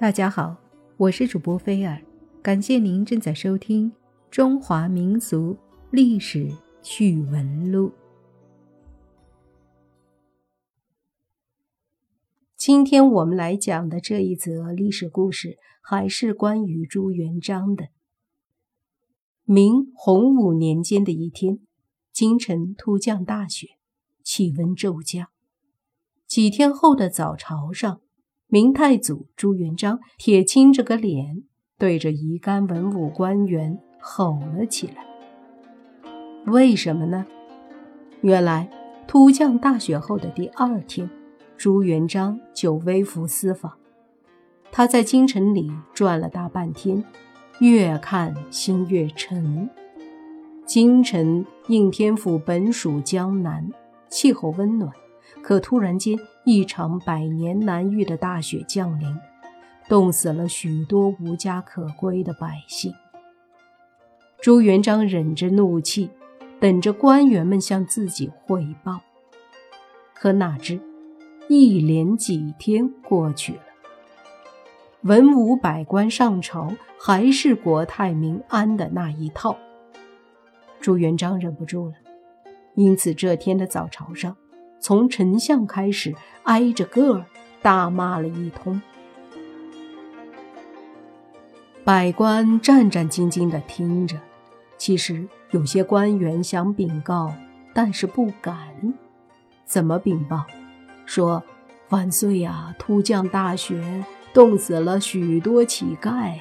大家好，我是主播菲尔，感谢您正在收听《中华民俗历史趣闻录》。今天我们来讲的这一则历史故事，还是关于朱元璋的。明洪武年间的一天，京城突降大雪，气温骤降。几天后的早朝上。明太祖朱元璋铁青着个脸，对着一干文武官员吼了起来。为什么呢？原来突降大雪后的第二天，朱元璋就微服私访。他在京城里转了大半天，越看心越沉。京城应天府本属江南，气候温暖。可突然间，一场百年难遇的大雪降临，冻死了许多无家可归的百姓。朱元璋忍着怒气，等着官员们向自己汇报。可哪知，一连几天过去了，文武百官上朝还是国泰民安的那一套。朱元璋忍不住了，因此这天的早朝上。从丞相开始，挨着个儿大骂了一通。百官战战兢兢地听着，其实有些官员想禀告，但是不敢。怎么禀报？说万岁呀！突降大雪，冻死了许多乞丐。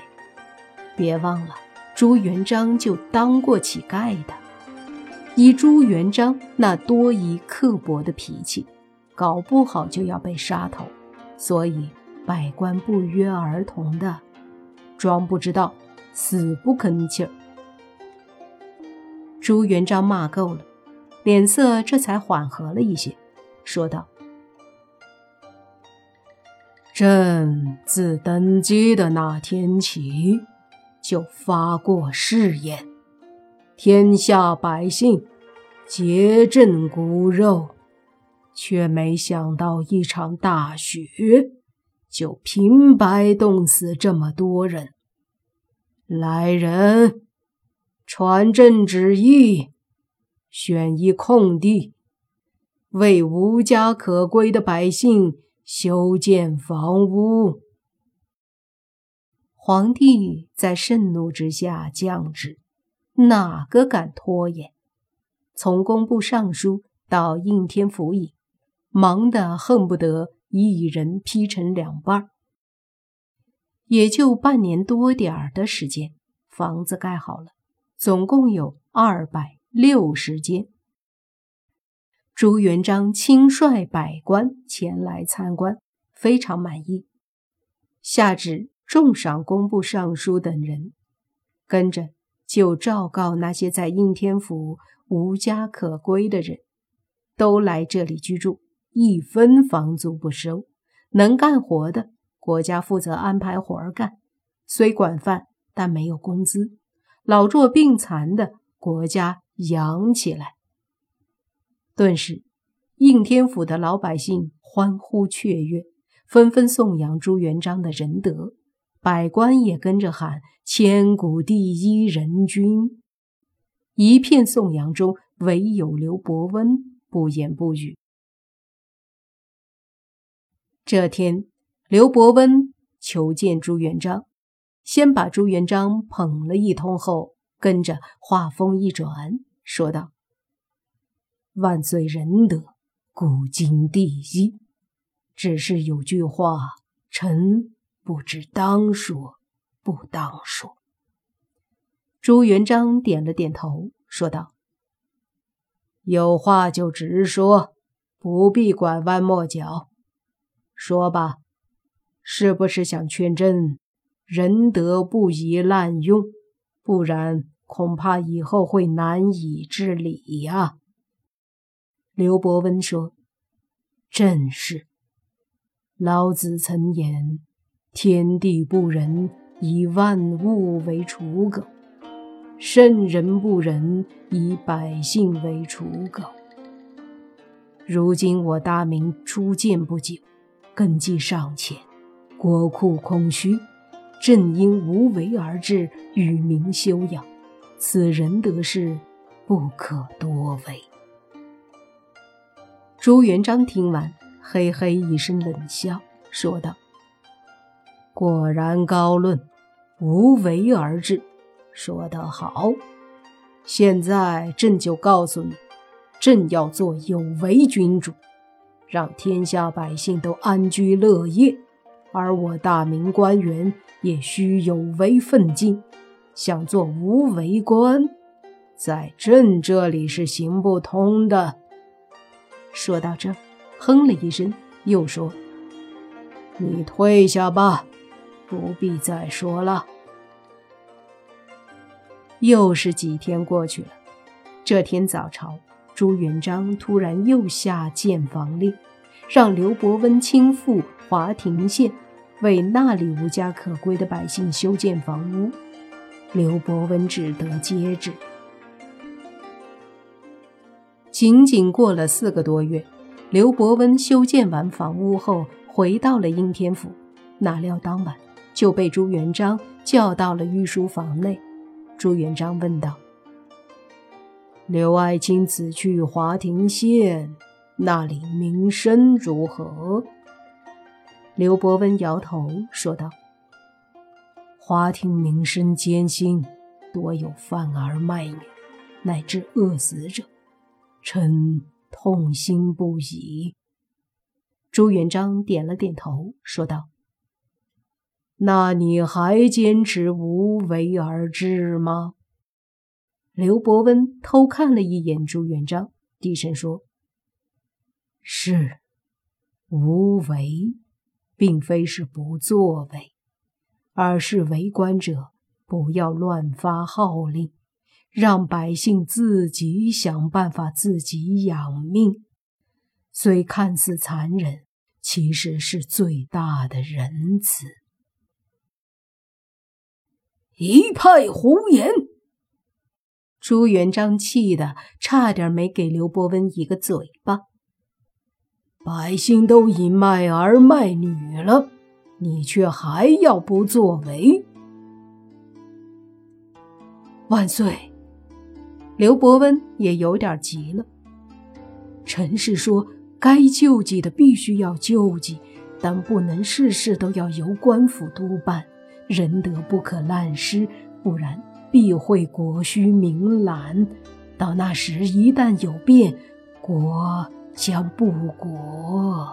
别忘了，朱元璋就当过乞丐的。以朱元璋那多疑刻薄的脾气，搞不好就要被杀头，所以百官不约而同的装不知道，死不吭气儿。朱元璋骂够了，脸色这才缓和了一些，说道：“朕自登基的那天起，就发过誓言。”天下百姓皆朕骨肉，却没想到一场大雪就平白冻死这么多人。来人，传朕旨意，选一空地，为无家可归的百姓修建房屋。皇帝在盛怒之下降旨。哪个敢拖延？从工部尚书到应天府尹，忙得恨不得一人劈成两半也就半年多点儿的时间，房子盖好了，总共有二百六十间。朱元璋亲率百官前来参观，非常满意，下旨重赏工部尚书等人，跟着。就昭告那些在应天府无家可归的人，都来这里居住，一分房租不收。能干活的，国家负责安排活儿干，虽管饭，但没有工资。老弱病残的，国家养起来。顿时，应天府的老百姓欢呼雀跃，纷纷颂扬朱元璋的仁德。百官也跟着喊“千古第一人君”，一片颂扬中，唯有刘伯温不言不语。这天，刘伯温求见朱元璋，先把朱元璋捧了一通后，跟着话锋一转，说道：“万岁仁德，古今第一。只是有句话，臣……”不知当说不当说。朱元璋点了点头，说道：“有话就直说，不必拐弯抹角。说吧，是不是想劝朕仁德不宜滥用？不然恐怕以后会难以治理呀。”刘伯温说：“正是。老子曾言。”天地不仁，以万物为刍狗；圣人不仁，以百姓为刍狗。如今我大明初建不久，根基尚浅，国库空虚，朕因无为而治，与民休养。此仁德事，不可多为。朱元璋听完，嘿嘿一声冷笑，说道：“果然高论，无为而治，说得好。现在朕就告诉你，朕要做有为君主，让天下百姓都安居乐业。”而我大明官员也需有为奋进，想做无为官，在朕这里是行不通的。说到这，哼了一声，又说：“你退下吧，不必再说了。”又是几天过去了，这天早朝，朱元璋突然又下建房令，让刘伯温亲赴华亭县。为那里无家可归的百姓修建房屋，刘伯温只得接旨。仅仅过了四个多月，刘伯温修建完房屋后，回到了应天府。哪料当晚就被朱元璋叫到了御书房内。朱元璋问道：“刘爱卿此去华亭县，那里名声如何？”刘伯温摇头说道：“华亭名声艰辛，多有贩儿卖女，乃至饿死者，臣痛心不已。”朱元璋点了点头，说道：“那你还坚持无为而治吗？”刘伯温偷看了一眼朱元璋，低声说：“是，无为。”并非是不作为，而是为官者不要乱发号令，让百姓自己想办法自己养命。虽看似残忍，其实是最大的仁慈。一派胡言！朱元璋气得差点没给刘伯温一个嘴巴。百姓都已卖儿卖女了，你却还要不作为？万岁！刘伯温也有点急了。臣是说，该救济的必须要救济，但不能事事都要由官府督办，仁德不可滥施，不然必会国虚民懒。到那时一旦有变，国……将不国。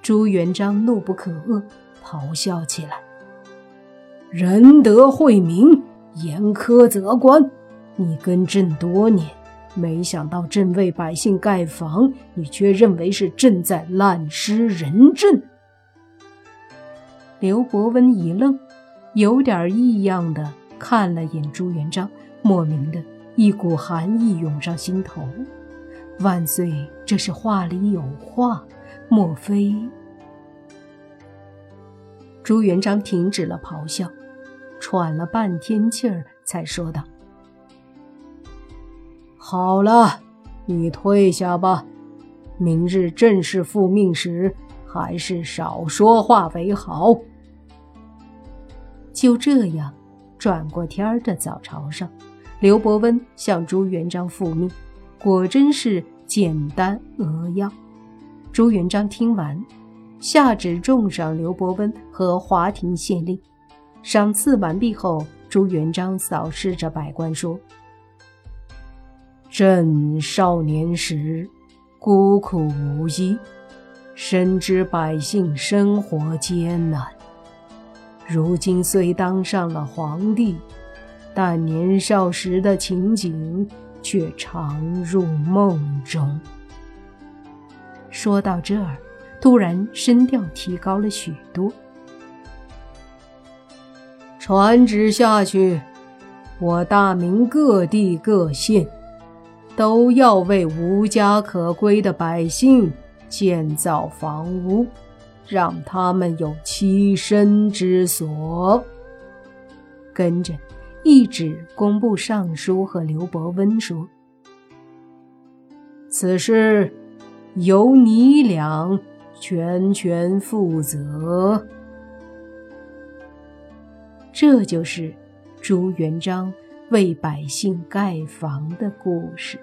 朱元璋怒不可遏，咆哮起来：“仁德惠民，严苛责官。你跟朕多年，没想到朕为百姓盖房，你却认为是朕在滥施仁政。”刘伯温一愣，有点异样的看了眼朱元璋，莫名的一股寒意涌上心头。万岁，这是话里有话，莫非？朱元璋停止了咆哮，喘了半天气儿，才说道：“好了，你退下吧。明日正式复命时，还是少说话为好。”就这样，转过天儿的早朝上，刘伯温向朱元璋复命。果真是简单扼要。朱元璋听完，下旨重赏刘伯温和华亭县令。赏赐完毕后，朱元璋扫视着百官说：“朕少年时孤苦无依，深知百姓生活艰难。如今虽当上了皇帝，但年少时的情景……”却常入梦中。说到这儿，突然声调提高了许多。传旨下去，我大明各地各县都要为无家可归的百姓建造房屋，让他们有栖身之所。跟着。一纸工部尚书和刘伯温说：“此事由你俩全权负责。这就是朱元璋为百姓盖房的故事。